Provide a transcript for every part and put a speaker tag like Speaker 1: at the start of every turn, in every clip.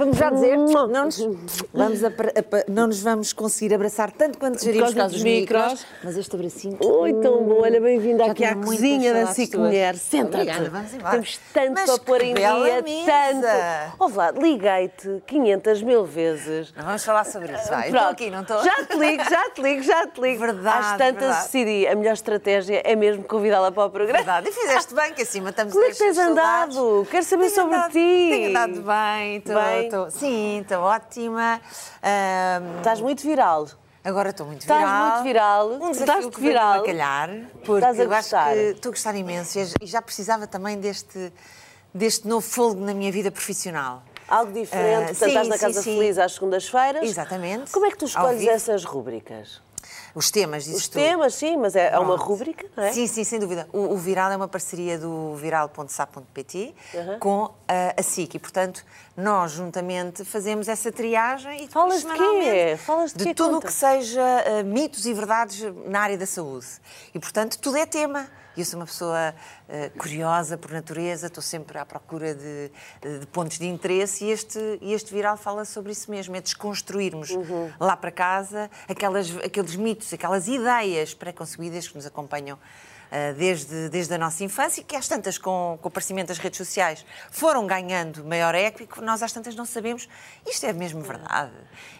Speaker 1: Vamos já dizer, não nos, vamos não nos vamos conseguir abraçar tanto quanto
Speaker 2: causa
Speaker 1: por
Speaker 2: dos micros.
Speaker 1: micros, mas este abracinho...
Speaker 2: Oi, tão bom. Olha, bem-vinda aqui à cozinha da SIC
Speaker 1: tuas.
Speaker 2: Mulher. Senta-te.
Speaker 1: Obrigada, vamos embora.
Speaker 2: Temos tanto
Speaker 1: Mas
Speaker 2: para pôr em dia,
Speaker 1: mesa.
Speaker 2: tanto. Ó Vlad, liguei-te 500 mil vezes.
Speaker 1: Não vamos falar sobre isso, vai. Estou aqui, não estou?
Speaker 2: Já te ligo, já te ligo, já te ligo.
Speaker 1: Verdade,
Speaker 2: Às tantas
Speaker 1: verdade.
Speaker 2: decidi, a melhor estratégia é mesmo convidá-la para o programa.
Speaker 1: Verdade. E fizeste bem, que acima estamos
Speaker 2: Como é que tens andado? Quero saber
Speaker 1: Tenho
Speaker 2: sobre
Speaker 1: andado-
Speaker 2: ti.
Speaker 1: Tenho andado bem, estou,
Speaker 2: Bem?
Speaker 1: Estou- sim, estou ótima. Ahm,
Speaker 2: Estás muito viral.
Speaker 1: Agora estou muito
Speaker 2: Estás
Speaker 1: viral.
Speaker 2: muito viral.
Speaker 1: Um
Speaker 2: Estás
Speaker 1: desafio que
Speaker 2: viral.
Speaker 1: calhar, porque
Speaker 2: Estás a
Speaker 1: eu acho
Speaker 2: gostar.
Speaker 1: que estou a gostar imenso e já precisava também deste, deste novo fogo na minha vida profissional.
Speaker 2: Algo diferente,
Speaker 1: Ah,
Speaker 2: portanto,
Speaker 1: sim,
Speaker 2: estás na
Speaker 1: sim,
Speaker 2: Casa
Speaker 1: sim.
Speaker 2: Feliz às segundas-feiras.
Speaker 1: Exatamente.
Speaker 2: Como é que tu escolhes essas rúbricas?
Speaker 1: Os temas, dizes
Speaker 2: Os
Speaker 1: tu.
Speaker 2: temas, sim, mas é, é uma rúbrica, não é?
Speaker 1: Sim, sim, sem dúvida. O, o Viral é uma parceria do viral.sa.pt
Speaker 2: Uhum.
Speaker 1: com a, a SIC e, portanto, nós juntamente fazemos essa triagem e
Speaker 2: Falas de quê? Falas de quê?
Speaker 1: tudo o que seja ah, mitos e verdades na área da saúde. E, portanto, tudo é tema. Eu sou uma pessoa ah, curiosa por natureza, estou sempre à procura de, de pontos de interesse e este, este Viral fala sobre isso mesmo, é desconstruirmos
Speaker 2: Uhum.
Speaker 1: lá para casa aquelas, aqueles mitos, aquelas ideias pré-concebidas que nos acompanham desde, desde a nossa infância e que às tantas, com, com o aparecimento das redes sociais, foram ganhando maior eco nós às tantas não sabemos isto é mesmo verdade,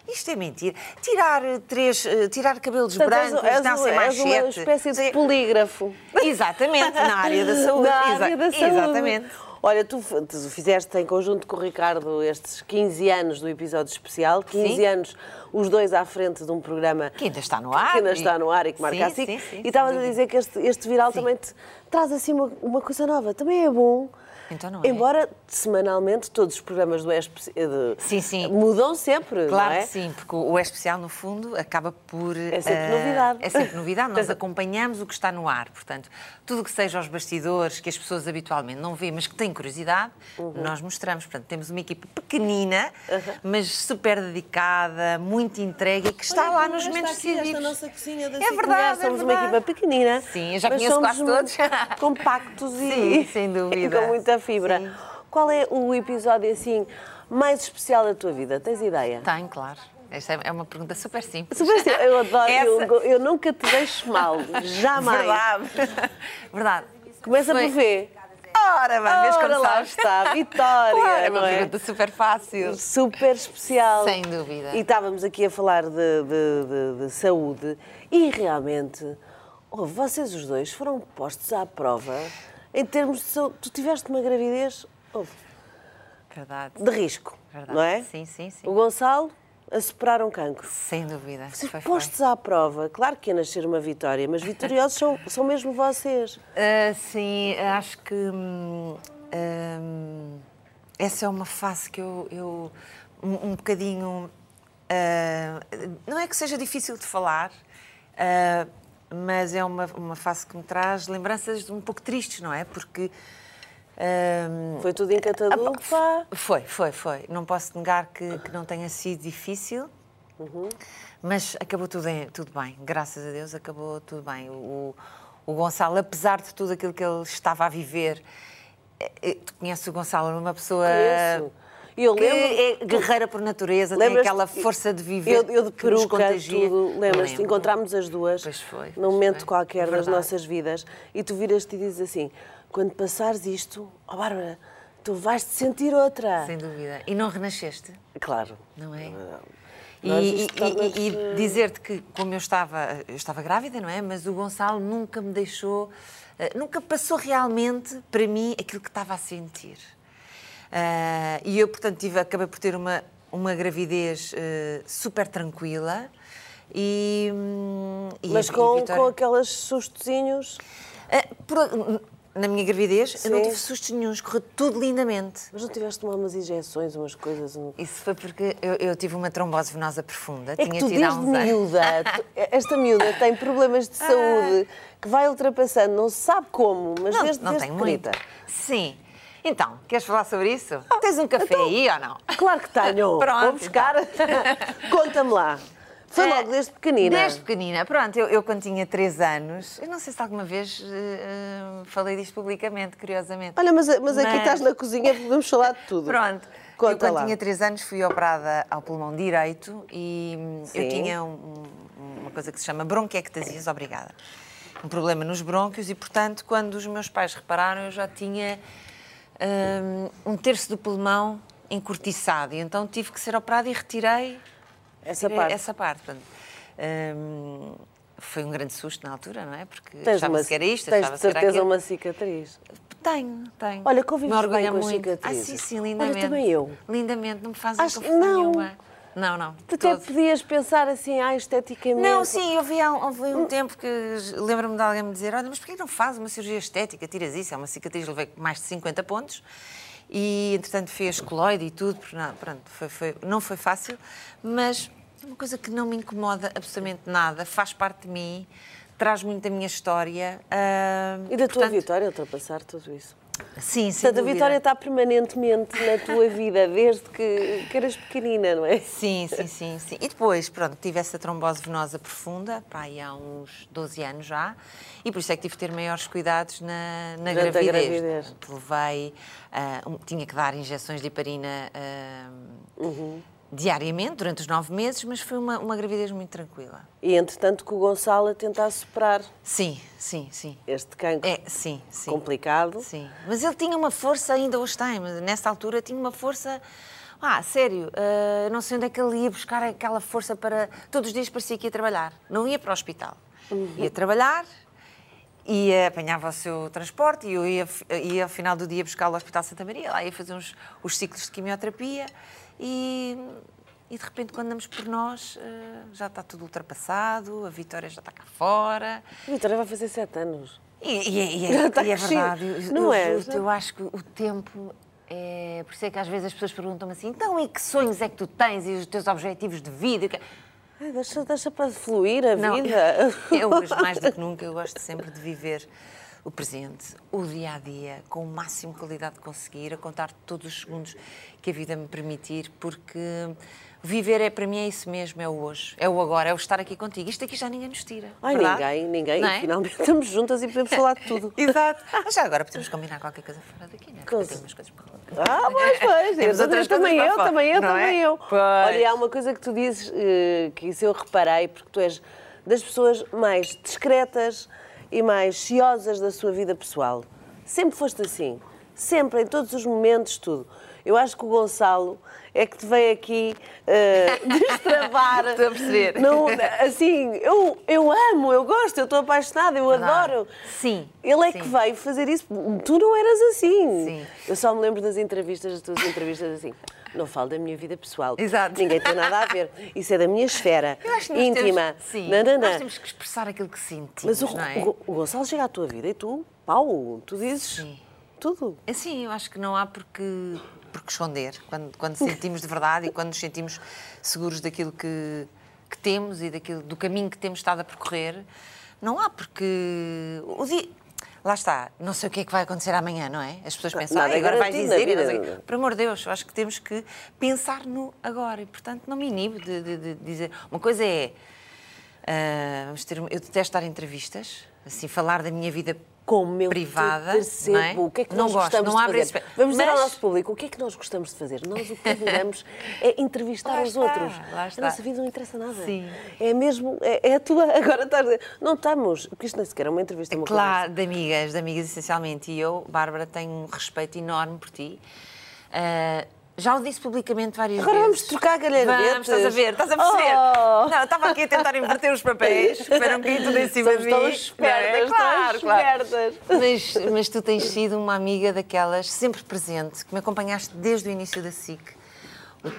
Speaker 1: isto é mentira. Tirar eh, três, eh, tirar cabelos
Speaker 2: Portanto,
Speaker 1: brancos,
Speaker 2: és,
Speaker 1: dar
Speaker 2: és,
Speaker 1: sem
Speaker 2: és uma espécie de polígrafo.
Speaker 1: Exatamente, na área da saúde.
Speaker 2: Na área da saúde.
Speaker 1: Exatamente.
Speaker 2: Olha, tu, tu fizeste em conjunto com o Ricardo estes 15 anos do episódio especial, 15
Speaker 1: Sim.
Speaker 2: anos, os dois à frente de um programa
Speaker 1: Que ainda está no ar.
Speaker 2: que ainda
Speaker 1: e-
Speaker 2: está no ar e que marca
Speaker 1: Sim,
Speaker 2: a SIC.
Speaker 1: sim, sim,
Speaker 2: e estavas a dizer que este, este viral também te traz assim uma, uma coisa nova. Também é bom.
Speaker 1: Então é?
Speaker 2: Embora semanalmente todos os programas do ESP de-
Speaker 1: Sim, sim.
Speaker 2: mudam sempre,
Speaker 1: Claro
Speaker 2: é?
Speaker 1: que sim, porque o é especial, no fundo, acaba por.
Speaker 2: É sempre
Speaker 1: eh,
Speaker 2: novidade.
Speaker 1: É sempre novidade. Nós acompanhamos o que está no ar. Portanto, tudo o que seja aos bastidores, que as pessoas habitualmente não veem, mas que têm curiosidade,
Speaker 2: Uhum.
Speaker 1: nós mostramos. Portanto, temos uma equipa pequenina, mas super dedicada, muito entregue e que está lá nos momentos decisivos.
Speaker 2: Esta nossa cozinha da
Speaker 1: É verdade, é
Speaker 2: Somos uma
Speaker 1: verdade.
Speaker 2: equipa pequenina.
Speaker 1: Sim, eu já conheço quase todos.
Speaker 2: compactos e,
Speaker 1: Sim, sem dúvida.
Speaker 2: e com muita fibra.
Speaker 1: Sim.
Speaker 2: Qual é o episódio assim mais especial da tua vida? Tens ideia?
Speaker 1: Tem, claro. Esta é uma pergunta super simples.
Speaker 2: Super sim, eu adoro, eu,
Speaker 1: Essa-
Speaker 2: eu nunca te deixo mal, jamais.
Speaker 1: Verdade. Verdade.
Speaker 2: Começa
Speaker 1: Foi-
Speaker 2: por ver.
Speaker 1: Ora, vamos ver como
Speaker 2: lá está, Vitória,
Speaker 1: Claro, é uma
Speaker 2: é?
Speaker 1: pergunta super fácil.
Speaker 2: super especial.
Speaker 1: Sem dúvida.
Speaker 2: E estávamos aqui a falar de, de- de- de saúde e realmente, oh, vocês os dois foram postos à prova em termos de saúde. Tu tiveste uma gravidez oh,
Speaker 1: Verdade.
Speaker 2: de risco,
Speaker 1: Verdade.
Speaker 2: não é?
Speaker 1: Sim, sim, sim.
Speaker 2: O Gonçalo a superar um cancro.
Speaker 1: Sem dúvida.
Speaker 2: Vocês
Speaker 1: Foi, foi.
Speaker 2: postos à prova, claro que ia nascer uma vitória, mas vitoriosos são, são mesmo vocês.
Speaker 1: Ah, sim, acho que hum, hum, essa é uma fase que eu, eu um, um bocadinho. ah, não é que seja difícil de falar, ah, mas é uma, uma fase que me traz lembranças um pouco tristes, não é? Porque. hum,
Speaker 2: Foi tudo em catadupa.
Speaker 1: Foi, foi, foi. Não posso negar que, que não tenha sido difícil, mas acabou tudo, em- tudo bem. Graças a Deus acabou tudo bem. O, o Gonçalo, apesar de tudo aquilo que ele estava a viver, eh, eh, tu conheces o Gonçalo, é uma pessoa
Speaker 2: Conheço. Eu
Speaker 1: que
Speaker 2: lembro.
Speaker 1: é guerreira por natureza, tem aquela força de viver
Speaker 2: Eu, eu de
Speaker 1: que
Speaker 2: peruca, tudo, lembras-te? Encontrámos as duas
Speaker 1: Pois foi,
Speaker 2: num momento
Speaker 1: foi.
Speaker 2: qualquer das
Speaker 1: Verdade.
Speaker 2: nossas vidas e tu viras-te e dizes assim: quando passares isto, ó Bárbara, tu vais-te sentir outra.
Speaker 1: Sem dúvida. E não renasceste?
Speaker 2: Claro.
Speaker 1: não é?
Speaker 2: Mas
Speaker 1: E, e- e- e dizer-te que, como eu estava, eu estava grávida, não é? Mas o Gonçalo nunca me deixou, eh, nunca passou realmente para mim aquilo que estava a sentir. Ah, e eu, portanto, tive, acabei por ter uma, uma gravidez eh, super tranquila. E, hum, e
Speaker 2: Mas
Speaker 1: e
Speaker 2: com,
Speaker 1: Vitória-
Speaker 2: com aqueles sustozinhos.
Speaker 1: Ah, por- na minha gravidez, eu não
Speaker 2: Sim.
Speaker 1: tive sustos nenhuns, correu tudo lindamente.
Speaker 2: Mas não tiveste tomar umas injeções, umas coisas. um-
Speaker 1: Isso foi porque eu, eu tive uma trombose venosa profunda.
Speaker 2: É que
Speaker 1: tinha
Speaker 2: tu
Speaker 1: tido
Speaker 2: desde miúda, tu- esta miúda tem problemas de saúde que vai ultrapassando, não se sabe como, mas
Speaker 1: Não,
Speaker 2: desde,
Speaker 1: não
Speaker 2: desde
Speaker 1: tem
Speaker 2: pequenita.
Speaker 1: Sim. Então, queres falar sobre isso? Tens um café aí ou não?
Speaker 2: Claro que tenho.
Speaker 1: Pronto,
Speaker 2: Vou buscar. Conta-me lá. Foi
Speaker 1: Eh,
Speaker 2: logo desde pequenina.
Speaker 1: Desde pequenina. Pronto, eu, eu quando tinha 3 anos, eu não sei se alguma vez eh, eh, falei disto publicamente, curiosamente.
Speaker 2: Olha, mas, mas aqui
Speaker 1: Mas-
Speaker 2: estás na cozinha, podemos falar de tudo.
Speaker 1: Pronto.
Speaker 2: Conta
Speaker 1: eu quando
Speaker 2: lá.
Speaker 1: tinha 3 anos fui operada ao pulmão direito e hum,
Speaker 2: Sim.
Speaker 1: eu tinha um- uma coisa que se chama bronquiectasias, obrigada. Um problema nos brônquios e, portanto, quando os meus pais repararam, eu já tinha um terço do pulmão encurtiçado. E então tive que ser operada e retirei
Speaker 2: Essa
Speaker 1: retirei
Speaker 2: parte.
Speaker 1: Essa parte. portanto, hum, foi um grande susto na altura, não é? Porque achava-se que era isto,
Speaker 2: tens de
Speaker 1: achava-se que era
Speaker 2: certeza
Speaker 1: aquilo.
Speaker 2: uma cicatriz.
Speaker 1: Tenho, tenho.
Speaker 2: Olha, convives bem com
Speaker 1: muito. Ah,
Speaker 2: cicatrizes.
Speaker 1: sim, sim,
Speaker 2: Olha,
Speaker 1: lindamente.
Speaker 2: também eu.
Speaker 1: Lindamente, não me fazem
Speaker 2: Acho-
Speaker 1: confusão
Speaker 2: não.
Speaker 1: nenhuma. Não, não.
Speaker 2: Tu até
Speaker 1: todo.
Speaker 2: podias pensar assim, ah, esteticamente.
Speaker 1: Não, sim, eu vi há um, houve um tempo que lembro-me de alguém me dizer: Olha, mas porquê não fazes uma cirurgia estética? Tiras isso, é uma cicatriz, levei mais de 50 pontos. E, entretanto, fez coloide e tudo, pronto, foi, foi- não foi fácil, mas é uma coisa que não me incomoda absolutamente nada, faz parte de mim, traz muito da minha história. ah,
Speaker 2: E da tua vitória, ultrapassar tudo isso.
Speaker 1: Sim, sim.
Speaker 2: Portanto, a vitória está permanentemente na tua vida, desde que, que eras pequenina, não é?
Speaker 1: Sim, sim, sim, sim. E depois, pronto, tive essa trombose venosa profunda, pá, aí há uns 12 anos já, e por isso é que tive que ter maiores cuidados na, na
Speaker 2: Durante
Speaker 1: gravidez.
Speaker 2: gravidez.
Speaker 1: Portanto, Levei, um- tinha que dar injeções de heparina ah,
Speaker 2: Uhum.
Speaker 1: Diariamente, durante os nove meses, mas foi uma, uma gravidez muito tranquila.
Speaker 2: E entretanto que o Gonçalo a tentar superar
Speaker 1: Sim, sim, sim.
Speaker 2: este cancro
Speaker 1: É, sim, sim.
Speaker 2: complicado.
Speaker 1: Sim, mas ele tinha uma força, ainda hoje tem, nessa altura tinha uma força. Ah, sério, ah, não sei onde é que ele ia buscar aquela força para. Todos os dias parecia que ia trabalhar. Não ia para o hospital. Ia trabalhar, ia, apanhava o seu transporte e eu ia, ia ao final do dia buscar ao Hospital Santa Maria, lá ia fazer uns, os ciclos de quimioterapia e. E de repente, quando andamos por nós, ah, já está tudo ultrapassado, a Vitória já está cá fora.
Speaker 2: A Vitória vai fazer sete anos.
Speaker 1: E, e é- e é, e é
Speaker 2: crescido.
Speaker 1: verdade, eu,
Speaker 2: Não
Speaker 1: eu
Speaker 2: é?
Speaker 1: juro-te, eu acho que o tempo é. Por isso é que às vezes as pessoas perguntam-me assim: então, e que sonhos é que tu tens e os teus objetivos de vida? Quê?"
Speaker 2: Ai, deixa, deixa para fluir a
Speaker 1: Não,
Speaker 2: vida.
Speaker 1: eu hoje, mais do que nunca, eu gosto sempre de viver o presente, o dia a dia, com o máximo de qualidade de conseguir, a contar todos os segundos que a vida me permitir, porque viver é para mim é isso mesmo, é o hoje, é o agora, é o estar aqui contigo. Isto aqui já ninguém nos tira.
Speaker 2: Ai,
Speaker 1: verdade?
Speaker 2: ninguém, ninguém. E
Speaker 1: é?
Speaker 2: finalmente estamos juntas e podemos falar de tudo.
Speaker 1: Exato. Mas já agora podemos combinar qualquer coisa fora daqui, não é? Eu tenho umas coisas para contar.
Speaker 2: Ah, pois, pois.
Speaker 1: Temos outras
Speaker 2: também eu, também eu,
Speaker 1: não é?
Speaker 2: também eu.
Speaker 1: Pois.
Speaker 2: Olha, há uma coisa que tu dizes, eh, que isso eu reparei, porque tu és das pessoas mais discretas e mais ciosas da sua vida pessoal. Sempre foste assim. Sempre, em todos os momentos, tudo. Eu acho que o Gonçalo é que te veio aqui eh, destravar.
Speaker 1: Estou a perceber.
Speaker 2: Não, assim, eu, eu amo, eu gosto, eu estou apaixonada, eu
Speaker 1: Verdade.
Speaker 2: adoro.
Speaker 1: Sim,
Speaker 2: Ele é
Speaker 1: sim.
Speaker 2: que veio fazer isso. Tu não eras assim.
Speaker 1: Sim.
Speaker 2: Eu só me lembro das entrevistas, das tuas entrevistas assim. Não falo da minha vida pessoal.
Speaker 1: Exato.
Speaker 2: Ninguém tem nada a ver. Isso é da minha esfera
Speaker 1: Eu acho que nós
Speaker 2: íntima.
Speaker 1: Temos, sim,
Speaker 2: Nananã.
Speaker 1: nós temos que expressar aquilo que sentimos,
Speaker 2: Mas o,
Speaker 1: é?
Speaker 2: o- o Gonçalo chega à tua vida e tu, pau, tu dizes
Speaker 1: Sim.
Speaker 2: tudo.
Speaker 1: Assim, eu acho que não há porque, porque esconder. Quando, quando sentimos de verdade e quando nos sentimos seguros daquilo que, que temos e daquilo, do caminho que temos estado a percorrer, não há porque... O dia, lá está, não sei o que é que vai acontecer amanhã, não é? As pessoas pensam,
Speaker 2: nada
Speaker 1: ah, agora vais dizer... e não sei o
Speaker 2: vida.
Speaker 1: quê." Por amor de Deus, eu acho que temos que pensar no agora. E, portanto, não me inibo de, de- de dizer... Uma coisa é... ah, vamos ter, eu detesto dar entrevistas, assim, falar da minha vida
Speaker 2: Como eu
Speaker 1: privada,
Speaker 2: percebo,
Speaker 1: não é?
Speaker 2: o que é que
Speaker 1: Não
Speaker 2: nós
Speaker 1: gosto,
Speaker 2: gostamos
Speaker 1: não
Speaker 2: de fazer.
Speaker 1: esse-
Speaker 2: Vamos dizer ao
Speaker 1: Mas-
Speaker 2: nosso público o que é que nós gostamos de fazer. Nós o que adoramos é entrevistar
Speaker 1: Lá
Speaker 2: os
Speaker 1: está,
Speaker 2: outros. A nossa vida não interessa nada.
Speaker 1: Sim.
Speaker 2: É mesmo, é, é a tua. Agora estás a dizer, não estamos, porque isto nem sequer é uma entrevista, é uma
Speaker 1: Claro, de amigas, de amigas essencialmente. E eu, Bárbara, tenho um respeito enorme por ti. Ah, já o disse publicamente várias
Speaker 2: Agora
Speaker 1: vezes.
Speaker 2: vamos trocar galhardetes.
Speaker 1: Vamos, estás a ver, estás a perceber.
Speaker 2: Oh!
Speaker 1: Não, estava aqui a tentar inverter os papéis para não cair tudo em cima
Speaker 2: Somos
Speaker 1: de mim.
Speaker 2: espertas,
Speaker 1: é? claro, claro.
Speaker 2: espertas.
Speaker 1: Mas, mas tu tens sido uma amiga daquelas sempre presente, que me acompanhaste desde o início da SIC.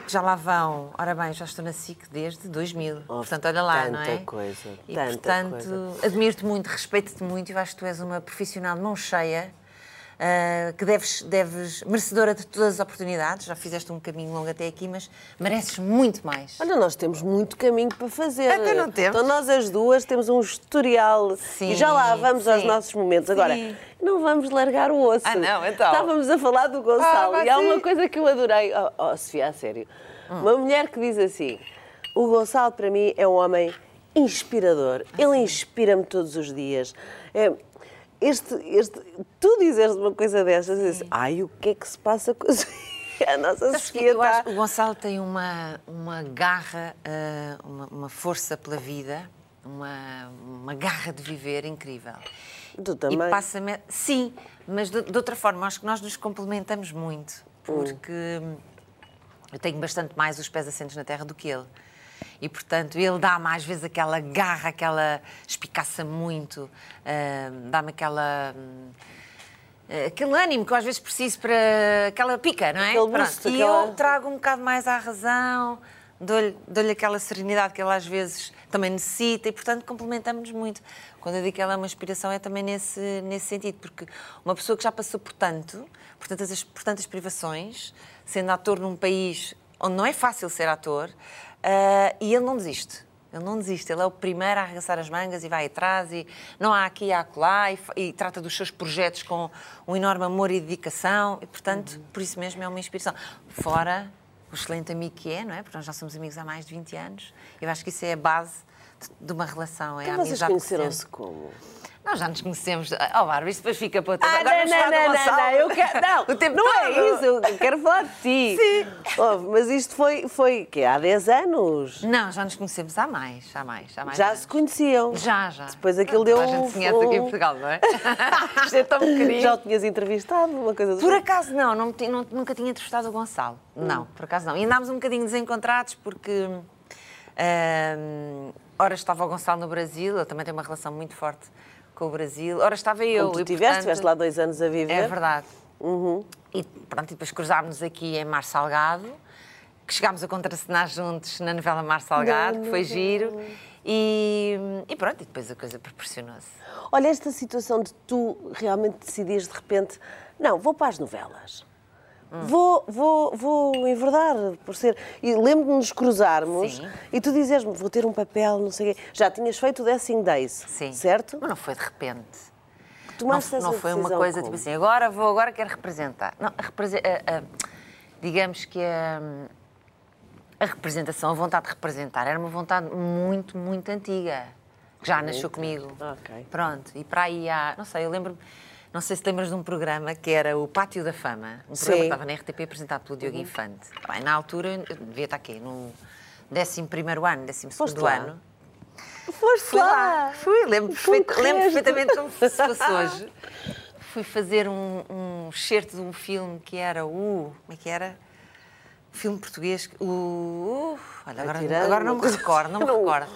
Speaker 1: Já lá vão, ora bem, já estou na SIC desde 2000. portanto, olha lá, não é?
Speaker 2: tanta coisa,
Speaker 1: E,
Speaker 2: tanta
Speaker 1: portanto,
Speaker 2: coisa.
Speaker 1: admiro-te muito, respeito-te muito e acho que tu és uma profissional de mão cheia, ah, que deves, deves, merecedora de todas as oportunidades. Já fizeste um caminho longo até aqui, mas mereces muito mais.
Speaker 2: Olha, nós temos muito caminho para fazer.
Speaker 1: Até não temos.
Speaker 2: Então nós as duas temos um historial
Speaker 1: Sim,
Speaker 2: e já lá vamos aos
Speaker 1: sim.
Speaker 2: nossos momentos. Agora,
Speaker 1: Sim.
Speaker 2: não vamos largar o osso.
Speaker 1: Ah, não, então.
Speaker 2: Estávamos a falar do Gonçalo
Speaker 1: Ah,
Speaker 2: e há uma coisa que eu adorei. Oh, oh, Sofia, a sério.
Speaker 1: Hum.
Speaker 2: Uma mulher que diz assim, O Gonçalo, para mim, é um homem inspirador.
Speaker 1: Ah,
Speaker 2: Ele inspira-me todos os dias. É, este, este, tu dizes uma coisa dessas, dizes, ai, o que é que se passa com a nossa Sofia
Speaker 1: eu acho que o Gonçalo tem uma, uma garra, ah, uma, uma força pela vida, uma, uma garra de viver incrível.
Speaker 2: Tu também.
Speaker 1: E passa-me. Sim, mas de, de outra forma, acho que nós nos complementamos muito, porque eu tenho bastante mais os pés assentos na terra do que ele. E, portanto, ele dá-me às vezes aquela garra, aquela espicaça muito, ah, dá-me aquela. eh, Aquele ânimo que eu às vezes preciso para aquela pica, não é?
Speaker 2: Boost,
Speaker 1: E
Speaker 2: aquela-
Speaker 1: eu trago um bocado mais à razão, dou-lhe dou-lhe aquela serenidade que ele às vezes também necessita e, portanto, complementamos-nos muito. Quando eu digo que ela é uma inspiração é também nesse, nesse sentido, porque uma pessoa que já passou por tanto, por tantas, por tantas privações, sendo ator num país onde não é fácil ser ator, ah, e ele não desiste. Ele não desiste, ele é o primeiro a arregaçar as mangas e vai atrás e não há aqui, há acolá e, e trata dos seus projetos com um enorme amor e dedicação e, portanto, por isso mesmo é uma inspiração. Fora o excelente amigo que é, não é? Porque nós já somos amigos há mais de 20 anos. Eu acho que isso é a base de- de uma relação. É a
Speaker 2: Então vocês
Speaker 1: amizade que
Speaker 2: conheceram-se como?
Speaker 1: Nós já nos conhecemos. Oh, Bárbara, isso depois fica para outra.
Speaker 2: Ah,
Speaker 1: Agora
Speaker 2: não, não, não, não, não, eu quero, não,
Speaker 1: O tempo
Speaker 2: não é isso, eu quero falar de ti.
Speaker 1: Sim.
Speaker 2: Oh, mas isto foi, foi que há 10 anos.
Speaker 1: Não, já nos conhecemos há mais, há mais, há mais
Speaker 2: Já
Speaker 1: anos.
Speaker 2: se conheciam.
Speaker 1: Já, já.
Speaker 2: Depois aquilo deu
Speaker 1: a gente
Speaker 2: um-
Speaker 1: se conhece aqui em Portugal, não é? Isto é tão pequenino.
Speaker 2: Já o tinhas entrevistado, uma coisa
Speaker 1: Por acaso não, não, não- nunca tinha entrevistado o Gonçalo.
Speaker 2: Hum.
Speaker 1: Não, por acaso não. E andámos um bocadinho desencontrados porque. hum, ora estava o Gonçalo no Brasil, eu também tenho uma relação muito forte com o Brasil. Ora estava eu.
Speaker 2: Como tu tiveste,
Speaker 1: portanto,
Speaker 2: estiveste lá dois anos a viver.
Speaker 1: É verdade.
Speaker 2: Uhum.
Speaker 1: E pronto, e depois cruzámos aqui em Mar Salgado, que chegámos a contracenar juntos na novela Mar Salgado, que foi giro. E, e pronto, e depois a coisa proporcionou-se.
Speaker 2: Olha, esta situação de tu realmente decidias de repente, não, vou para as novelas.
Speaker 1: Hum.
Speaker 2: Vou, vou, vou enverdar por ser. E lembro-me de nos cruzarmos
Speaker 1: Sim.
Speaker 2: e tu dizes-me, vou ter um papel, não sei o quê. Já tinhas feito o Dancing Days,
Speaker 1: Sim.
Speaker 2: certo?
Speaker 1: Mas não foi de repente. Não,
Speaker 2: Tomaste essa
Speaker 1: não foi uma coisa
Speaker 2: como?
Speaker 1: tipo assim, agora vou, agora quero representar. Não, a represe- a- a- digamos que a, a representação, a vontade de representar, era uma vontade muito, muito antiga. Que já nasceu comigo.
Speaker 2: Ok.
Speaker 1: Pronto, e para aí há, não sei, eu lembro-me, não sei se lembras de um programa que era o Pátio da Fama, um
Speaker 2: Sim.
Speaker 1: programa que estava na RTP apresentado pelo Diogo Infante. Bem, na altura, eu devia estar aqui, no 11 ano, 12
Speaker 2: Foste lá?
Speaker 1: ano.
Speaker 2: Foste
Speaker 1: Fui lá, fui, lembro, perfeito- lembro perfeitamente como se fosse hoje. Fui fazer um, um excerto de um filme que era o. Como é que era? Filme português. O. uh, olha, agora, agora não me recordo, não me recordo.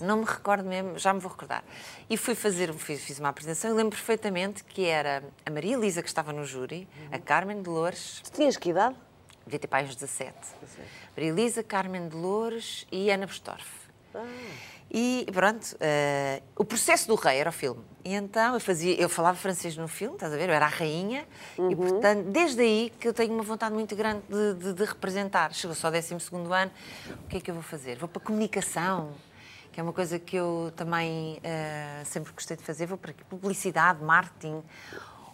Speaker 1: Não me recordo mesmo, já me vou recordar. E fui fazer, fiz, fiz uma apresentação e lembro perfeitamente que era a Maria Elisa que estava no júri, a Carmen de Loures,
Speaker 2: Tu tinhas que idade?
Speaker 1: devia ter pai uns 17. Maria Elisa, Carmen de Loures e Ana Bestorff. E pronto, eh, o processo do rei era o filme. E então eu fazia, eu falava francês no filme, estás a ver? Eu era a rainha e portanto desde aí que eu tenho uma vontade muito grande de, de- de representar. Chegou só o 12 ano, o que é que eu vou fazer? Vou para a comunicação, que é uma coisa que eu também eh, sempre gostei de fazer. Vou para aqui, publicidade, marketing.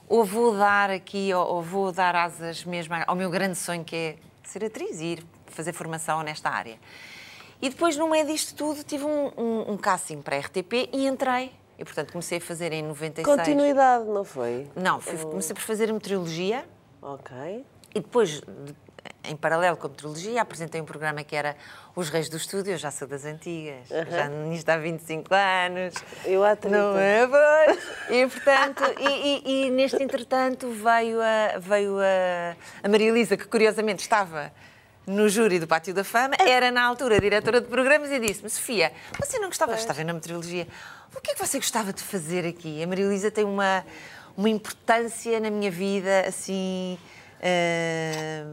Speaker 1: Ou vou dar aqui, ou, ou vou dar asas mesmo ao meu grande sonho que é ser atriz e ir fazer formação nesta área. E depois, no meio disto tudo, tive um, um, um casting para a RTP e entrei. E, portanto, comecei a fazer em 96.
Speaker 2: Continuidade, não foi?
Speaker 1: Não, fui- comecei por fazer meteorologia
Speaker 2: Ok.
Speaker 1: e depois, de- em paralelo com a meteorologia, apresentei um programa que era Os Reis do Estúdio. Eu já sou das antigas, já nisto há 25 anos.
Speaker 2: Eu há 30.
Speaker 1: Não é, pois? E, portanto, e, e- e neste entretanto veio a, veio a, a Maria Elisa, que curiosamente estava no júri do Pátio da Fama, era na altura diretora de programas e disse-me, Sofia, você não gostava, estava na meteorologia, o que é que você gostava de fazer aqui? A Maria Elisa tem uma, uma importância na minha vida, assim, eh,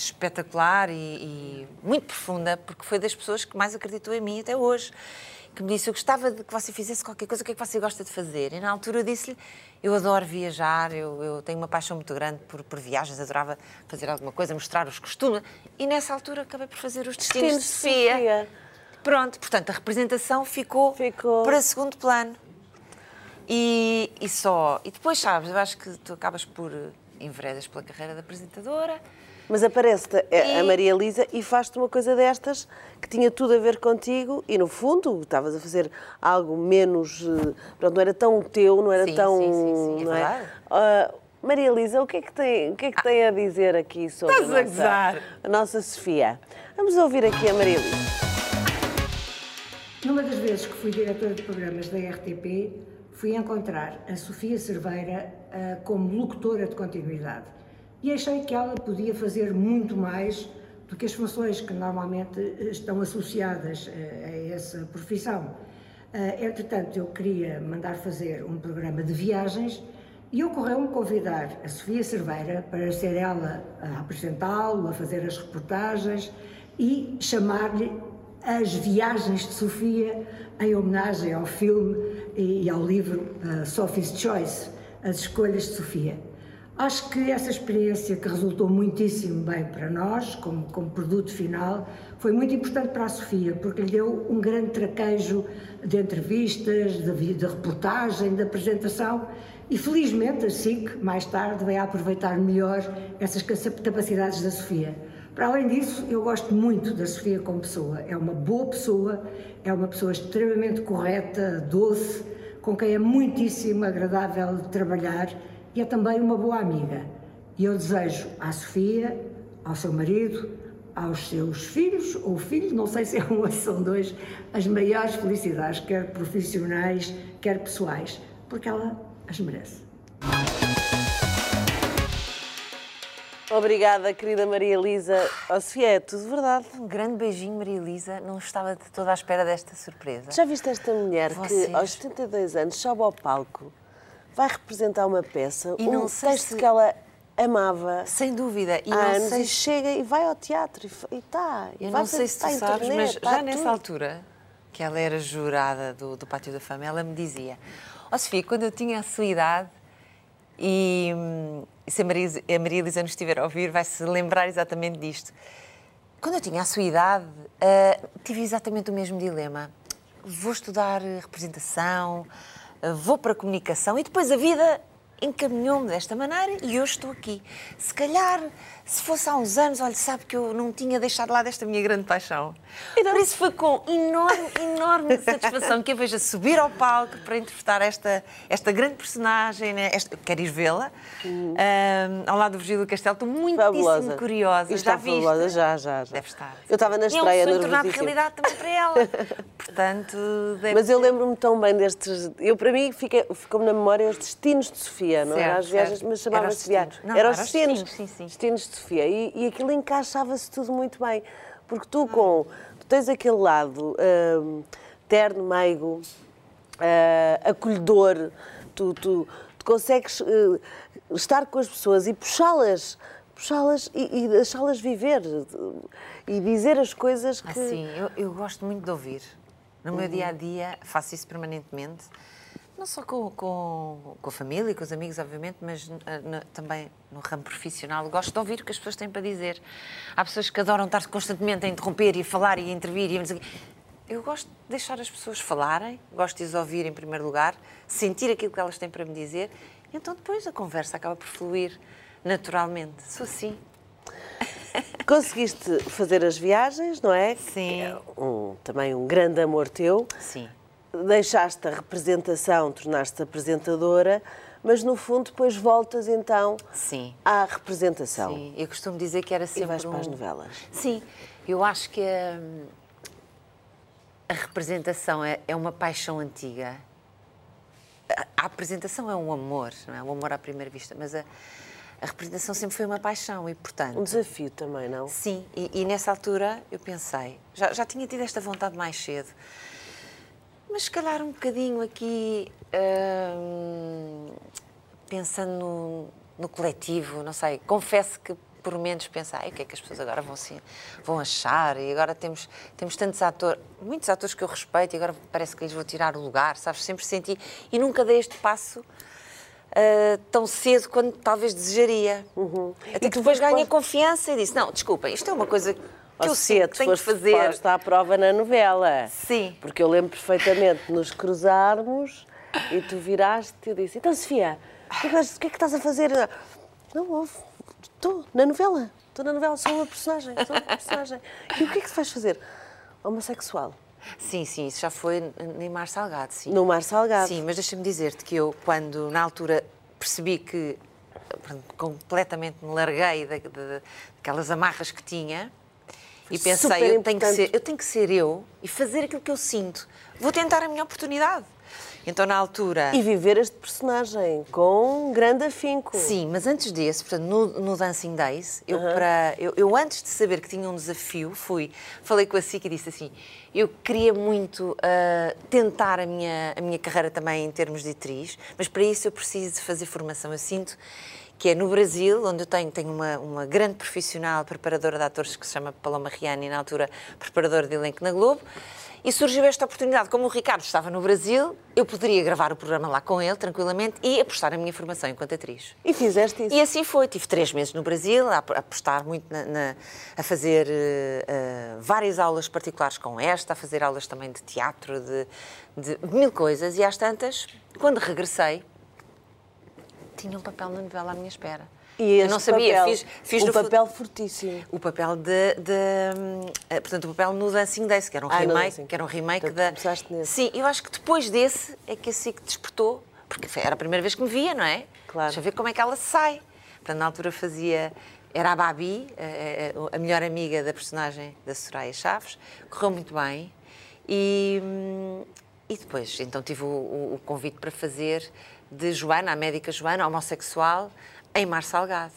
Speaker 1: espetacular e, e muito profunda, porque foi das pessoas que mais acreditou em mim até hoje. Que me disse, eu gostava de que você fizesse qualquer coisa, o que é que você gosta de fazer? E na altura eu disse-lhe, eu adoro viajar, eu, eu tenho uma paixão muito grande por, por viagens, adorava fazer alguma coisa, mostrar os costumes. E nessa altura acabei por fazer os destinos,
Speaker 2: Destinos
Speaker 1: de Sofia.
Speaker 2: Sofia.
Speaker 1: Pronto, portanto, a representação ficou,
Speaker 2: Ficou.
Speaker 1: para segundo plano. E, e só. E depois, sabes, eu acho que tu acabas por enveredas pela carreira de apresentadora.
Speaker 2: Mas aparece-te a-
Speaker 1: E-
Speaker 2: a Maria Elisa e faz-te uma coisa destas que tinha tudo a ver contigo e, no fundo, estavas a fazer algo menos. eh, Pronto, não era tão teu, não era
Speaker 1: Sim,
Speaker 2: tão.
Speaker 1: sim, sim, sim, é
Speaker 2: não
Speaker 1: verdade.
Speaker 2: Ah, Maria Elisa, o que é que tem, o que é que tem a dizer aqui sobre
Speaker 1: a
Speaker 2: nossa, a nossa Sofia? Vamos ouvir aqui a Maria Elisa.
Speaker 3: Numa das vezes que fui diretora de programas da RTP, fui encontrar a Sofia Cerveira ah, como locutora de continuidade. E achei que ela podia fazer muito mais do que as funções que normalmente eh, estão associadas eh, a essa profissão. Ah, entretanto, eu queria mandar fazer um programa de viagens e ocorreu-me convidar a Sofia Cerveira para ser ela a apresentá-lo, a fazer as reportagens e chamar-lhe as Viagens de Sofia, em homenagem ao filme e ao livro Sophie's Choice, As Escolhas de Sofia. Acho que essa experiência, que resultou muitíssimo bem para nós, como, como produto final, foi muito importante para a Sofia, porque lhe deu um grande traquejo de entrevistas, de, de reportagem, de apresentação, e felizmente a SIC, mais tarde, vai aproveitar melhor essas capac- capacidades da Sofia. Para além disso, eu gosto muito da Sofia como pessoa. É uma boa pessoa, é uma pessoa extremamente correta, doce, com quem é muitíssimo agradável trabalhar e é também uma boa amiga. E eu desejo à Sofia, ao seu marido, aos seus filhos ou filhos, não sei se é um ou se são dois, as maiores felicidades, quer profissionais, quer pessoais, porque ela as merece.
Speaker 2: Obrigada, querida Maria Elisa. Oh, Sofia, é tudo verdade.
Speaker 1: Um grande beijinho, Maria Elisa. Não estava de toda à espera desta surpresa.
Speaker 2: Já viste esta mulher
Speaker 1: Vocês.
Speaker 2: que aos 72 anos sobe ao palco, vai representar uma peça,
Speaker 1: E
Speaker 2: um
Speaker 1: não sei
Speaker 2: texto
Speaker 1: se-
Speaker 2: que ela amava
Speaker 1: Sem dúvida. E
Speaker 2: há
Speaker 1: não
Speaker 2: anos
Speaker 1: sei
Speaker 2: e chega e vai ao teatro e, fa- e tá. e
Speaker 1: Eu
Speaker 2: vai
Speaker 1: não sei se
Speaker 2: está
Speaker 1: tu
Speaker 2: em
Speaker 1: sabes,
Speaker 2: turnê,
Speaker 1: mas
Speaker 2: está
Speaker 1: já nessa
Speaker 2: tudo.
Speaker 1: altura, que ela era jurada do, do Pátio da Fama, ela me dizia: Ó Sofia, quando eu tinha a sua idade, e, se a Maria, a Maria Elisa nos estiver a ouvir, vai se lembrar exatamente disto. Quando eu tinha a sua idade, ah, tive exatamente o mesmo dilema. Vou estudar representação, vou para a comunicação e depois a vida encaminhou-me desta maneira e hoje estou aqui. Se calhar, se fosse há uns anos, olha, sabe que eu não tinha deixado lá desta minha grande paixão. Por isso foi com enorme, enorme satisfação que eu vejo a subir ao palco para interpretar esta, esta grande personagem. Né? Esta, quero ir vê-la. ah, ao lado do Virgílio Castelo. Estou muitíssimo
Speaker 2: Fabulosa.
Speaker 1: curiosa.
Speaker 2: E está
Speaker 1: já viste?
Speaker 2: fabulosa, já, já, já.
Speaker 1: Deve estar.
Speaker 2: Eu estava na
Speaker 1: E
Speaker 2: estreia,
Speaker 1: É um tornado realidade também para ela. Portanto, deve
Speaker 2: Mas eu lembro-me tão bem destes. Eu, para mim, ficou-me na memória os destinos de Sofia, não era
Speaker 1: Certo,
Speaker 2: as viagens,
Speaker 1: certo.
Speaker 2: mas
Speaker 1: Era
Speaker 2: chamava-se viagens.
Speaker 1: era os
Speaker 2: destinos.
Speaker 1: destinos, sim, sim.
Speaker 2: Destinos de Sofia. E, e aquilo encaixava-se tudo muito bem. Porque tu, com. Tu tens aquele lado hum, terno, meigo, ah, acolhedor, tu, tu, tu consegues eh, estar com as pessoas e puxá-las. Puxá-las e, e deixá-las viver e dizer as coisas que.
Speaker 1: Assim, eu, eu gosto muito de ouvir. No meu dia a dia faço isso permanentemente. Não só com, com, com a família, com os amigos, obviamente, mas eh, na- também no ramo profissional. Gosto de ouvir o que as pessoas têm para dizer. Há pessoas que adoram estar constantemente a interromper e a falar e a intervir. E a. Eu gosto de deixar as pessoas falarem, gosto de as ouvir em primeiro lugar, sentir aquilo que elas têm para me dizer, e então depois a conversa acaba por fluir naturalmente. Sou assim.
Speaker 2: Conseguiste fazer as viagens, não é?
Speaker 1: Sim.
Speaker 2: Que é um- também um grande amor teu.
Speaker 1: Sim.
Speaker 2: Deixaste a representação, tornaste-te apresentadora, mas no fundo depois voltas então
Speaker 1: Sim.
Speaker 2: à representação.
Speaker 1: Sim, eu costumo dizer que era sempre
Speaker 2: vais para
Speaker 1: um...
Speaker 2: as novelas.
Speaker 1: Sim, eu acho que hum, a, representação é, é uma paixão antiga. A, a apresentação é um amor, não é? Um amor à primeira vista, mas a, a representação sempre foi uma paixão e, portanto...
Speaker 2: Um desafio também, não?
Speaker 1: Sim, e, e nessa altura eu pensei, já, já tinha tido esta vontade mais cedo, mas se calhar um bocadinho aqui, hum, pensando no, no coletivo, não sei, confesso que por momentos pensei, "Ai, o que é que as pessoas agora vão, assim, vão achar? E agora temos, temos tantos atores, muitos atores que eu respeito e agora parece que lhes vou tirar o lugar, sabes? Sempre senti, e nunca dei este passo ah, tão cedo quanto talvez desejaria. Até
Speaker 2: Uhum. E
Speaker 1: que depois
Speaker 2: quando-
Speaker 1: confiança e disse: Não, desculpem, isto é uma coisa que eu sinto que tenho que fazer.
Speaker 2: posta à prova na novela.
Speaker 1: Sim.
Speaker 2: Porque eu lembro perfeitamente de nos cruzarmos e tu viraste e eu disse, então Sofia, o que, é que o que é que estás a fazer? Não houve. Estou na novela. Estou na novela, sou uma personagem. Sou uma personagem. E o que é que tu vais fazer? Homossexual.
Speaker 1: Sim, sim, isso já foi em Mar Salgado, sim.
Speaker 2: No Mar Salgado.
Speaker 1: Sim, mas deixa-me dizer-te que eu, quando na altura percebi que completamente me larguei da- da- daquelas amarras que tinha e
Speaker 2: Super
Speaker 1: pensei, eu tenho, que ser, eu tenho que ser eu e fazer aquilo que eu sinto. Vou tentar a minha oportunidade. Então, na altura.
Speaker 2: E viver este personagem com um grande afinco.
Speaker 1: Sim, mas antes desse, portanto, no, no Dancing Days, eu, para, eu, eu antes de saber que tinha um desafio, fui, falei com a SIC e disse assim, eu queria muito ah, tentar a minha, a minha carreira também em termos de atriz, mas para isso eu preciso de fazer formação. Eu sinto que é no Brasil, onde eu tenho, tenho uma, uma grande profissional, preparadora de atores, que se chama Paloma Riani, na altura preparadora de elenco na Globo, e surgiu esta oportunidade. Como o Ricardo estava no Brasil, eu poderia gravar o programa lá com ele, tranquilamente, e apostar na minha formação enquanto atriz.
Speaker 2: E fizeste isso.
Speaker 1: E assim foi. Tive três meses no Brasil, a ap- a apostar muito na, na- a fazer eh, várias aulas particulares com esta, a fazer aulas também de teatro, de, de mil coisas. E às tantas, quando regressei, tinha um papel na novela à minha espera.
Speaker 2: E
Speaker 1: eu não sabia,
Speaker 2: papel,
Speaker 1: fiz, fiz
Speaker 2: um papel fortíssimo.
Speaker 1: o papel de, de, eh, portanto o papel no Dancing Days que era um
Speaker 2: Ah,
Speaker 1: remake que era um remake
Speaker 2: Então,
Speaker 1: da sim eu acho que depois desse é que a SIC despertou porque era a primeira vez que me via não é
Speaker 2: Claro.
Speaker 1: deixa eu ver como é que ela sai portanto na altura fazia era a Babi a, a- a melhor amiga da personagem da Soraya Chaves correu muito bem e hum, e depois então tive o, o- o convite para fazer de Joana a médica Joana homossexual em Mar Salgado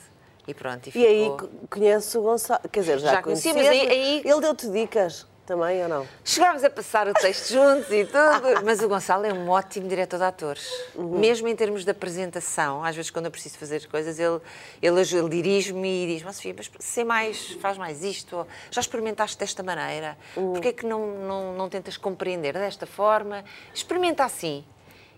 Speaker 1: e pronto e,
Speaker 2: E aí
Speaker 1: ficou-
Speaker 2: co- conheces o Gonçalo. Quer dizer, já,
Speaker 1: Já conhecia, mas aí- aí-
Speaker 2: Ele deu-te dicas também ou não?
Speaker 1: Chegámos a passar o texto juntos e tudo, mas o Gonçalo é um ótimo diretor de atores. Mesmo em termos de apresentação, às vezes quando eu preciso fazer coisas, ele, ele, ele dirige-me e diz, mas Sofia, mas sei mais, faz mais isto, ou, já experimentaste desta maneira, porquê é que não, não, não tentas compreender desta forma? Experimenta assim.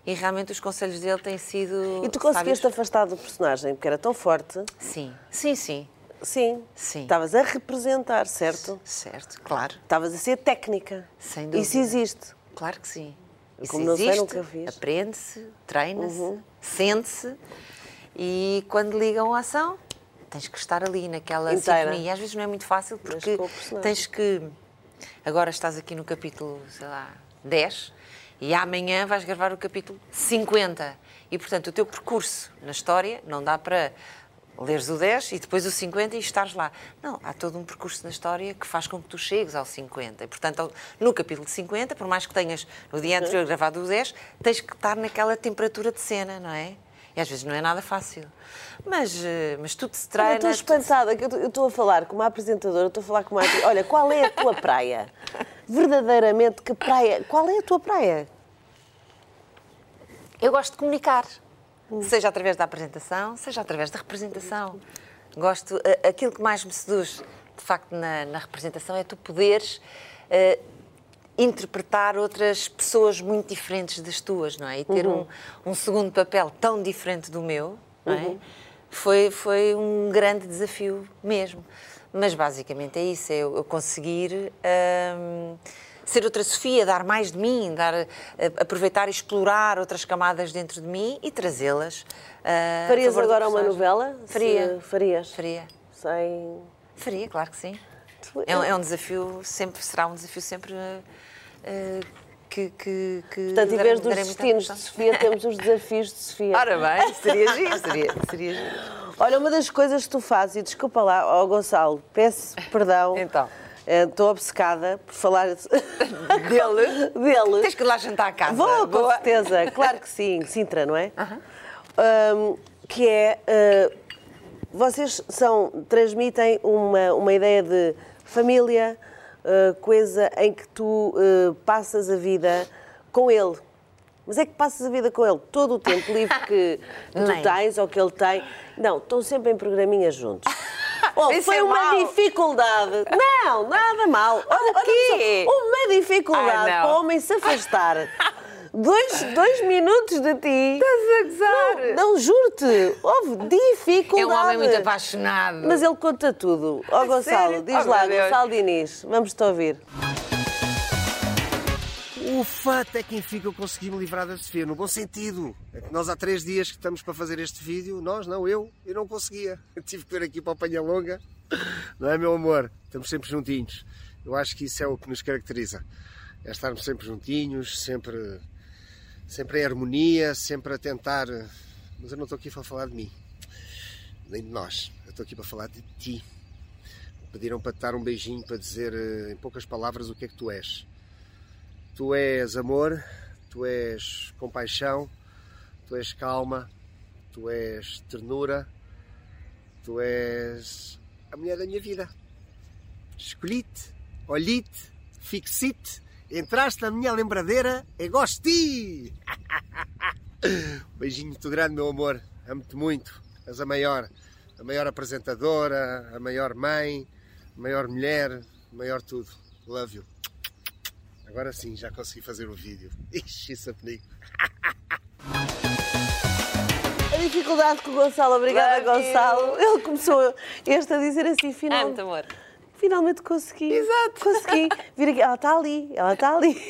Speaker 1: E realmente os conselhos dele têm sido
Speaker 2: E tu conseguiste
Speaker 1: sábios.
Speaker 2: afastar do personagem, porque era tão forte.
Speaker 1: Sim, sim, sim.
Speaker 2: Sim.
Speaker 1: Sim.
Speaker 2: Estavas a representar, certo?
Speaker 1: Certo, claro.
Speaker 2: Estavas a ser técnica.
Speaker 1: Sem dúvida.
Speaker 2: Isso existe.
Speaker 1: Claro que sim. Isso
Speaker 2: Como não sei,
Speaker 1: existe,
Speaker 2: nunca fiz. Uhum.
Speaker 1: aprende-se, treina-se, sente-se e quando ligam a ação tens que estar ali naquela
Speaker 2: Inteira.
Speaker 1: sintonia. Às vezes não é muito fácil porque tens que... Agora estás aqui no capítulo, sei lá, 10 e amanhã vais gravar o capítulo 50. E, portanto, o teu percurso na história não dá para leres o 10 e depois o 50 e estares lá. Não, há todo um percurso na história que faz com que tu chegues ao 50. E, portanto, no capítulo 50, por mais que tenhas no dia anterior gravado o 10, tens que estar naquela temperatura de cena, não é? E às vezes não é nada fácil. Mas, eh, mas tudo se
Speaker 2: Eu
Speaker 1: treina.
Speaker 2: estou espantada, que eu estou- eu a falar com uma apresentadora, eu estou a falar com uma. Olha, qual é a tua praia? Verdadeiramente, que praia? Qual é a tua praia?
Speaker 1: Eu gosto de comunicar,
Speaker 2: Hum.
Speaker 1: seja através da apresentação, seja através da representação. Gosto, a- aquilo que mais me seduz, de facto, na, na representação é tu poderes eh, interpretar outras pessoas muito diferentes das tuas, não é? E ter
Speaker 2: Uhum.
Speaker 1: um, um segundo papel tão diferente do meu, não é?
Speaker 2: Uhum.
Speaker 1: Foi, foi um grande desafio mesmo. Mas basicamente é isso, é eu, eu conseguir hum, ser outra Sofia, dar mais de mim, dar, a- aproveitar e explorar outras camadas dentro de mim e trazê-las. a
Speaker 2: Farias agora uma novela?
Speaker 1: Faria.
Speaker 2: Se farias?
Speaker 1: Faria.
Speaker 2: Sem...
Speaker 1: Faria, claro que sim. É, um- é um desafio, sempre será um desafio sempre ah, que, que, que
Speaker 2: Portanto, em vez dos destinos de. Sofia, temos os desafios de Sofia.
Speaker 1: Ora bem, seria giro, seria, seria giro.
Speaker 2: Olha, uma das coisas que tu fazes, e desculpa lá, ó Gonçalo, peço perdão.
Speaker 1: Então.
Speaker 2: Eh, Estou obcecada por falar
Speaker 1: Dele?
Speaker 2: dele.
Speaker 1: Tens que ir lá jantar à casa.
Speaker 2: Vou, com
Speaker 1: Boa.
Speaker 2: certeza. Claro que sim. Sintra, não é? Ahm, que é... ah, vocês são, transmitem uma, uma ideia de família, ah, coisa em que tu ah, passas a vida com ele. Mas é que passas a vida com ele todo o tempo livre que, tu tens ou que ele tem. Não, estão sempre em programinhas juntos. Oh,
Speaker 1: Isso
Speaker 2: foi
Speaker 1: é
Speaker 2: uma
Speaker 1: mau.
Speaker 2: dificuldade. Não, nada mal. Olha,
Speaker 1: quê?
Speaker 2: só, uma dificuldade
Speaker 1: Ai,
Speaker 2: para o homem se afastar. Dois, dois minutos de ti.
Speaker 1: Estás a gozar?
Speaker 2: Não, não juro-te. Houve dificuldade.
Speaker 1: É um homem muito apaixonado.
Speaker 2: Mas ele conta tudo. Ó Gonçalo,
Speaker 1: sério?
Speaker 2: diz
Speaker 1: Oh,
Speaker 2: lá. Gonçalo Diniz, vamos-te ouvir.
Speaker 4: O fato é que enfim eu consegui me livrar da Sofia, no bom sentido. É que nós há três dias que estamos para fazer este vídeo, nós não, eu, eu não conseguia. Eu tive que vir aqui para a Panha Longa, não é meu amor? Estamos sempre juntinhos. Eu acho que isso é o que nos caracteriza. É estarmos sempre juntinhos, sempre, sempre em harmonia, sempre a tentar. Mas eu não estou aqui para falar de mim, nem de nós. Eu estou aqui para falar de ti. Pediram para te dar um beijinho, para dizer eh, em poucas palavras o que é que tu és. Tu és amor, tu és compaixão, tu és calma, tu és ternura, tu és a mulher da minha vida. Escolhi-te, olhi-te, fixi-te, entraste na minha lembradeira e gosto de ti! Um beijinho muito grande, meu amor. Amo-te muito. És a maior, a maior apresentadora, a maior mãe, a maior mulher, a maior tudo. Love you. Agora sim, já consegui fazer o vídeo. Ixi, isso apelido.
Speaker 2: A dificuldade com o Gonçalo, obrigada
Speaker 1: Love.
Speaker 2: Gonçalo. Ele começou este a dizer assim, final,
Speaker 1: Amo-te, amor.
Speaker 2: Finalmente consegui.
Speaker 1: Exato.
Speaker 2: Consegui. Vir aqui. Ela está ali, ela está ali.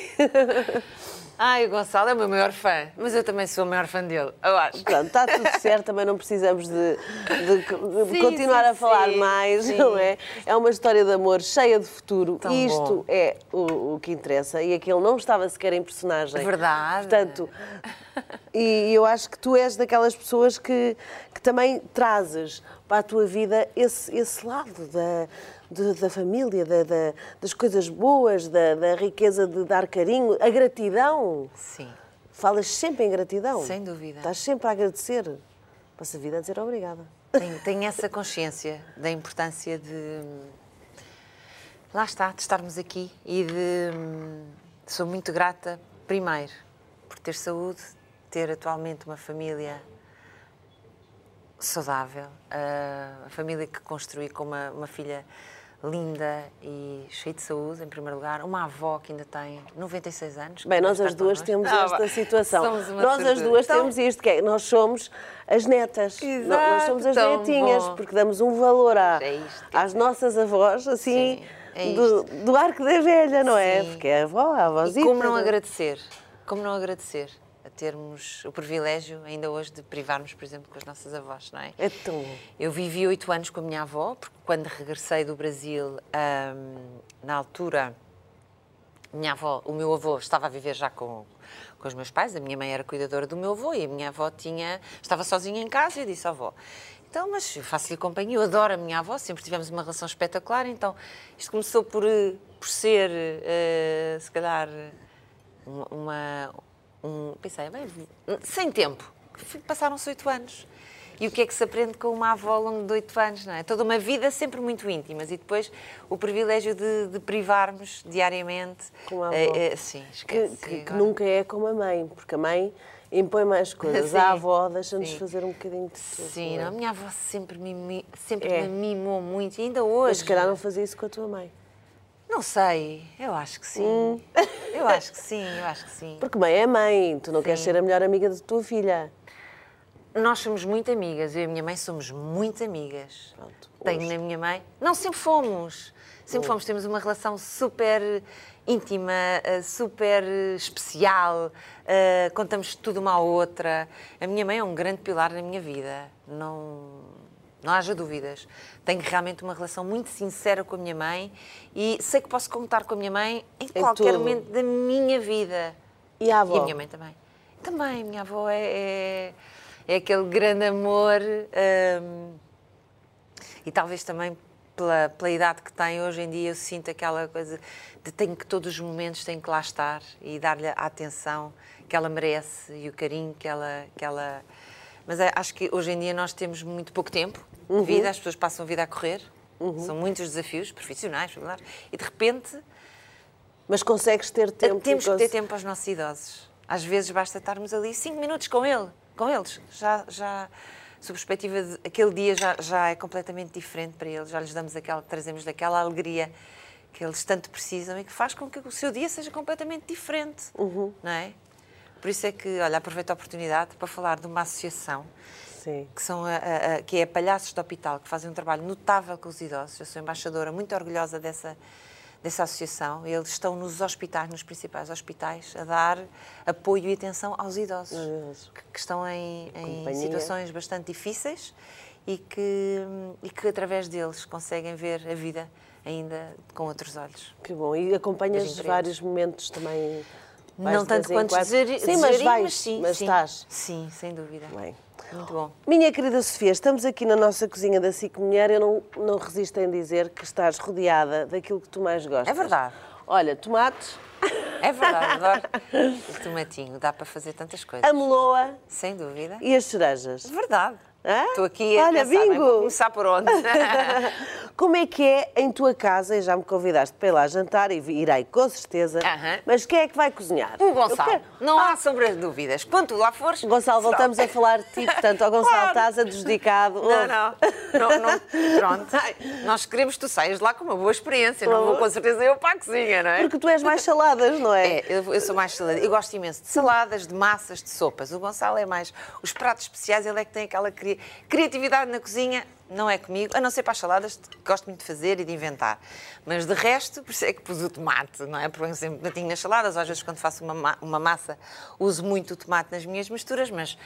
Speaker 1: Ai, o Gonçalo é o meu maior fã, mas eu também sou o maior fã dele, eu acho.
Speaker 2: Pronto, está tudo certo, também não precisamos de, de-
Speaker 1: Sim,
Speaker 2: continuar
Speaker 1: sim,
Speaker 2: a falar
Speaker 1: sim,
Speaker 2: mais, não é? É uma história de amor cheia de futuro.
Speaker 1: Tão
Speaker 2: Isto
Speaker 1: bom.
Speaker 2: é o, o que interessa. E aquele não estava sequer em personagem.
Speaker 1: Verdade.
Speaker 2: Portanto, e eu acho que tu és daquelas pessoas que, que também trazes para a tua vida esse, esse lado da, de- da família, da- da- das coisas boas, da, da riqueza de dar carinho, a gratidão.
Speaker 1: Sim.
Speaker 2: Falas sempre em gratidão.
Speaker 1: Sem dúvida.
Speaker 2: Estás sempre a agradecer. Passa a vida a dizer obrigada.
Speaker 1: Tenho, tenho essa consciência da importância de. Lá está, de estarmos aqui e de. Sou muito grata, primeiro, por ter saúde, ter atualmente uma família saudável, a família que construí com uma, uma filha linda e cheia de saúde, em primeiro lugar, uma avó que ainda tem 96 anos.
Speaker 2: Bem, nós as duas
Speaker 1: connosco.
Speaker 2: temos
Speaker 1: Ah,
Speaker 2: esta situação. Nós as duas
Speaker 1: Então,
Speaker 2: temos isto, que é, nós somos as netas.
Speaker 1: Exato,
Speaker 2: nós somos as netinhas,
Speaker 1: bom.
Speaker 2: porque damos um valor à-
Speaker 1: É isto,
Speaker 2: às nossas avós, assim,
Speaker 1: Sim, é
Speaker 2: do, do arco da velha, não é?
Speaker 1: Sim.
Speaker 2: Porque é a avó, a
Speaker 1: E
Speaker 2: avózita.
Speaker 1: como não
Speaker 2: é?
Speaker 1: agradecer? Como não agradecer termos o privilégio, ainda hoje, de privarmos, por exemplo, com as nossas avós, não é?
Speaker 2: É tão bom.
Speaker 1: Eu vivi oito anos com a minha avó, porque quando regressei do Brasil, hum, na altura, minha avó, o meu avô estava a viver já com, com os meus pais, a minha mãe era cuidadora do meu avô e a minha avó tinha, estava sozinha em casa e eu disse à avó, então, mas eu faço-lhe companhia, eu adoro a minha avó, sempre tivemos uma relação espetacular, então isto começou por, eh, por ser, eh, se calhar, uma, uma- um, pensei, bem, sem tempo, passaram-se oito anos. E o que é que se aprende com uma avó ao longo de oito anos, não é? Toda uma vida sempre muito íntimas e depois o privilégio de, de privarmos diariamente.
Speaker 2: Com a avó.
Speaker 1: Eh, eh, sim,
Speaker 2: Que,
Speaker 1: esquece.
Speaker 2: que- que nunca é como a mãe, porque a mãe impõe mais coisas.
Speaker 1: Sim,
Speaker 2: A avó deixa-nos fazer um bocadinho de tudo.
Speaker 1: Sim,
Speaker 2: não é?
Speaker 1: a minha avó sempre, me, sempre
Speaker 2: É.
Speaker 1: me mimou muito, e ainda hoje.
Speaker 2: Mas se calhar não fazia isso com a tua mãe.
Speaker 1: Não sei, eu acho que sim.
Speaker 2: Hum.
Speaker 1: Eu acho que sim, eu acho que sim.
Speaker 2: Porque mãe é mãe, tu não queres ser a melhor amiga da tua filha.
Speaker 1: Nós somos muito amigas, eu e a minha mãe somos muito amigas.
Speaker 2: Pronto,
Speaker 1: Tenho
Speaker 2: hoje.
Speaker 1: na minha mãe. Não, sempre fomos. Sempre fomos. Temos uma relação super íntima, eh, super especial. eh, Contamos tudo uma à outra. A minha mãe é um grande pilar na minha vida. Não, não haja dúvidas. Tenho realmente uma relação muito sincera com a minha mãe e sei que posso contar com a minha mãe em qualquer
Speaker 2: tudo.
Speaker 1: momento da minha vida.
Speaker 2: E a avó?
Speaker 1: E a minha mãe também. Também, minha avó é, é, é aquele grande amor hum, e talvez também pela, pela idade que tem hoje em dia eu sinto aquela coisa de tenho que todos os momentos tenho que lá estar e dar-lhe a atenção que ela merece e o carinho que ela que ela mas é- acho que hoje em dia nós temos muito pouco tempo de vida as pessoas passam a vida a correr são muitos desafios profissionais familiares, e de repente
Speaker 2: Mas consegues ter tempo.
Speaker 1: temos que ter tempo aos nossos idosos. Às vezes basta estarmos ali cinco minutos com ele, com eles. Já, já, sob perspectiva de aquele dia já, já é completamente diferente para eles. Já lhes damos aquela, trazemos daquela alegria que eles tanto precisam e que faz com que o seu dia seja completamente diferente, não é? Por isso é que, olha, aproveito a oportunidade para falar de uma associação
Speaker 2: Sim.
Speaker 1: que, são a, a- que é a Palhaços do Hospital, que fazem um trabalho notável com os idosos. Eu sou embaixadora, muito orgulhosa dessa, dessa associação. Eles estão nos hospitais, nos principais hospitais, a dar apoio e atenção aos idosos, que, que estão em, em situações bastante difíceis e que, e que através deles conseguem ver a vida ainda com outros olhos.
Speaker 2: Que bom. E acompanhas vários momentos também. Vais
Speaker 1: não tanto quanto desejaria,
Speaker 2: Sim, mas vais,
Speaker 1: mas sim,
Speaker 2: mas
Speaker 1: sim.
Speaker 2: estás.
Speaker 1: Sim, sem dúvida.
Speaker 2: Bem.
Speaker 1: Muito bom.
Speaker 2: Minha querida Sofia, estamos aqui na nossa cozinha da SIC Mulher. Eu não, não resisto em dizer que estás rodeada daquilo que tu mais gostas.
Speaker 1: É verdade.
Speaker 2: Olha, tomates,
Speaker 1: É verdade, adoro o tomatinho, dá para fazer tantas coisas.
Speaker 2: a meloa
Speaker 1: Sem dúvida.
Speaker 2: e as cerejas.
Speaker 1: Verdade. Estou aqui a
Speaker 2: Olha,
Speaker 1: pensar, bem,
Speaker 2: bingo!
Speaker 1: vou começar por onde?
Speaker 2: Como é que é em tua casa? E já me convidaste para ir lá jantar e irei com certeza. Mas quem é que vai cozinhar?
Speaker 1: O Gonçalo.
Speaker 2: quero-
Speaker 1: Não há sombra de dúvidas. Quando tu lá fores...
Speaker 2: Gonçalo,
Speaker 1: será.
Speaker 2: voltamos a falar de ti, portanto, ao Gonçalo
Speaker 1: Claro.
Speaker 2: estás adjudicado.
Speaker 1: Não, não. não, não. Pronto. Nós queremos que tu saias lá com uma boa experiência. Não vou com certeza eu para a cozinha, não é?
Speaker 2: Porque tu és mais saladas, não é?
Speaker 1: É, eu, eu sou mais salada. Eu gosto imenso de saladas, de massas, de sopas. O Gonçalo é mais. Os pratos especiais, ele é que tem aquela cri- criatividade na cozinha. Não é comigo, a não ser para as saladas, que gosto muito de fazer e de inventar. Mas de resto, por isso é que pus o tomate, não é? Porque sempre tomatinho nas saladas, às vezes quando faço uma, ma- uma massa, uso muito o tomate nas minhas misturas, mas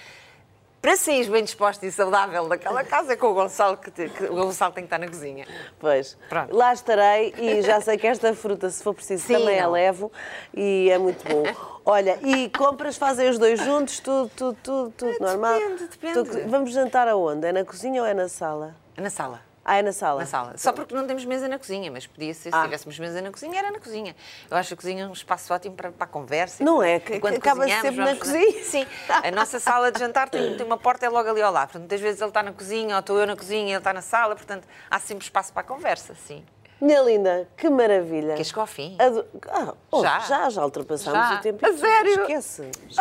Speaker 1: para sair bem disposta e saudável daquela casa é com o Gonçalo que, te- que o Gonçalo tem que estar na cozinha.
Speaker 2: Pois.
Speaker 1: Pronto.
Speaker 2: Lá estarei e já sei que esta fruta, se for preciso,
Speaker 1: Sim,
Speaker 2: também a
Speaker 1: não.
Speaker 2: levo e é muito bom. Olha, e compras, fazem os dois juntos, tudo, tudo, tudo, tudo normal?
Speaker 1: depende.
Speaker 2: Tu- vamos jantar aonde? É na cozinha ou é na sala?
Speaker 1: Na sala.
Speaker 2: Ah, é na sala.
Speaker 1: Na sala. Só porque não temos mesa na cozinha, mas podia ser, se
Speaker 2: Ah.
Speaker 1: tivéssemos mesa na cozinha, era na cozinha. Eu acho a cozinha um espaço ótimo para, para a conversa.
Speaker 2: Não é? Que-
Speaker 1: Enquanto
Speaker 2: que acaba sempre na
Speaker 1: vamos
Speaker 2: cozinha.
Speaker 1: Sim. A nossa sala de jantar tem, tem uma porta, é logo ali ao lado. Portanto, muitas vezes ele está na cozinha, ou estou eu na cozinha, ele está na sala. Portanto, há sempre espaço para a conversa, sim.
Speaker 2: Minha linda, que maravilha.
Speaker 1: Que chegou ao fim.
Speaker 2: Ado- Ah, oh,
Speaker 1: Já?
Speaker 2: já, já ultrapassámos
Speaker 1: Já?
Speaker 2: o tempo.
Speaker 1: A sério?
Speaker 2: Esquece. Esquece.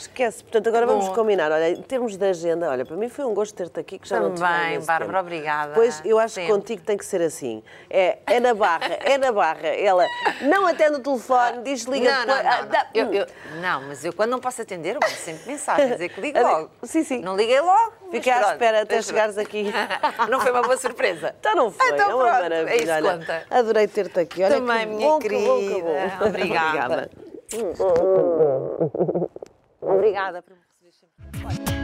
Speaker 2: Esquece. Portanto, agora vamos
Speaker 1: Bom.
Speaker 2: combinar. Olha, em termos de agenda, olha, para mim foi um gosto ter-te aqui, que já não te
Speaker 1: Também, Bárbara,
Speaker 2: tempo.
Speaker 1: obrigada.
Speaker 2: Pois, eu acho
Speaker 1: Sempre.
Speaker 2: que contigo tem que ser assim. É, é na barra, é na barra. Ela não atende o telefone, diz liga
Speaker 1: Não, não, não,
Speaker 2: Ah,
Speaker 1: não.
Speaker 2: dá-
Speaker 1: Eu- eu- não, mas eu quando não posso atender, eu mando sempre mensagem, dizer que ligo logo.
Speaker 2: sim, sim.
Speaker 1: Não liguei logo.
Speaker 2: Fiquei à espera até chegares aqui.
Speaker 1: Não foi uma boa surpresa?
Speaker 2: Então não foi,
Speaker 1: Então
Speaker 2: é uma
Speaker 1: pronto,
Speaker 2: maravilha.
Speaker 1: é isso
Speaker 2: olha.
Speaker 1: conta.
Speaker 2: Adorei ter-te aqui. Olha,
Speaker 1: Também, minha
Speaker 2: bom, que bom, que bom.
Speaker 1: querida. Obrigada.
Speaker 2: Obrigada.
Speaker 1: Obrigada por me receber sempre.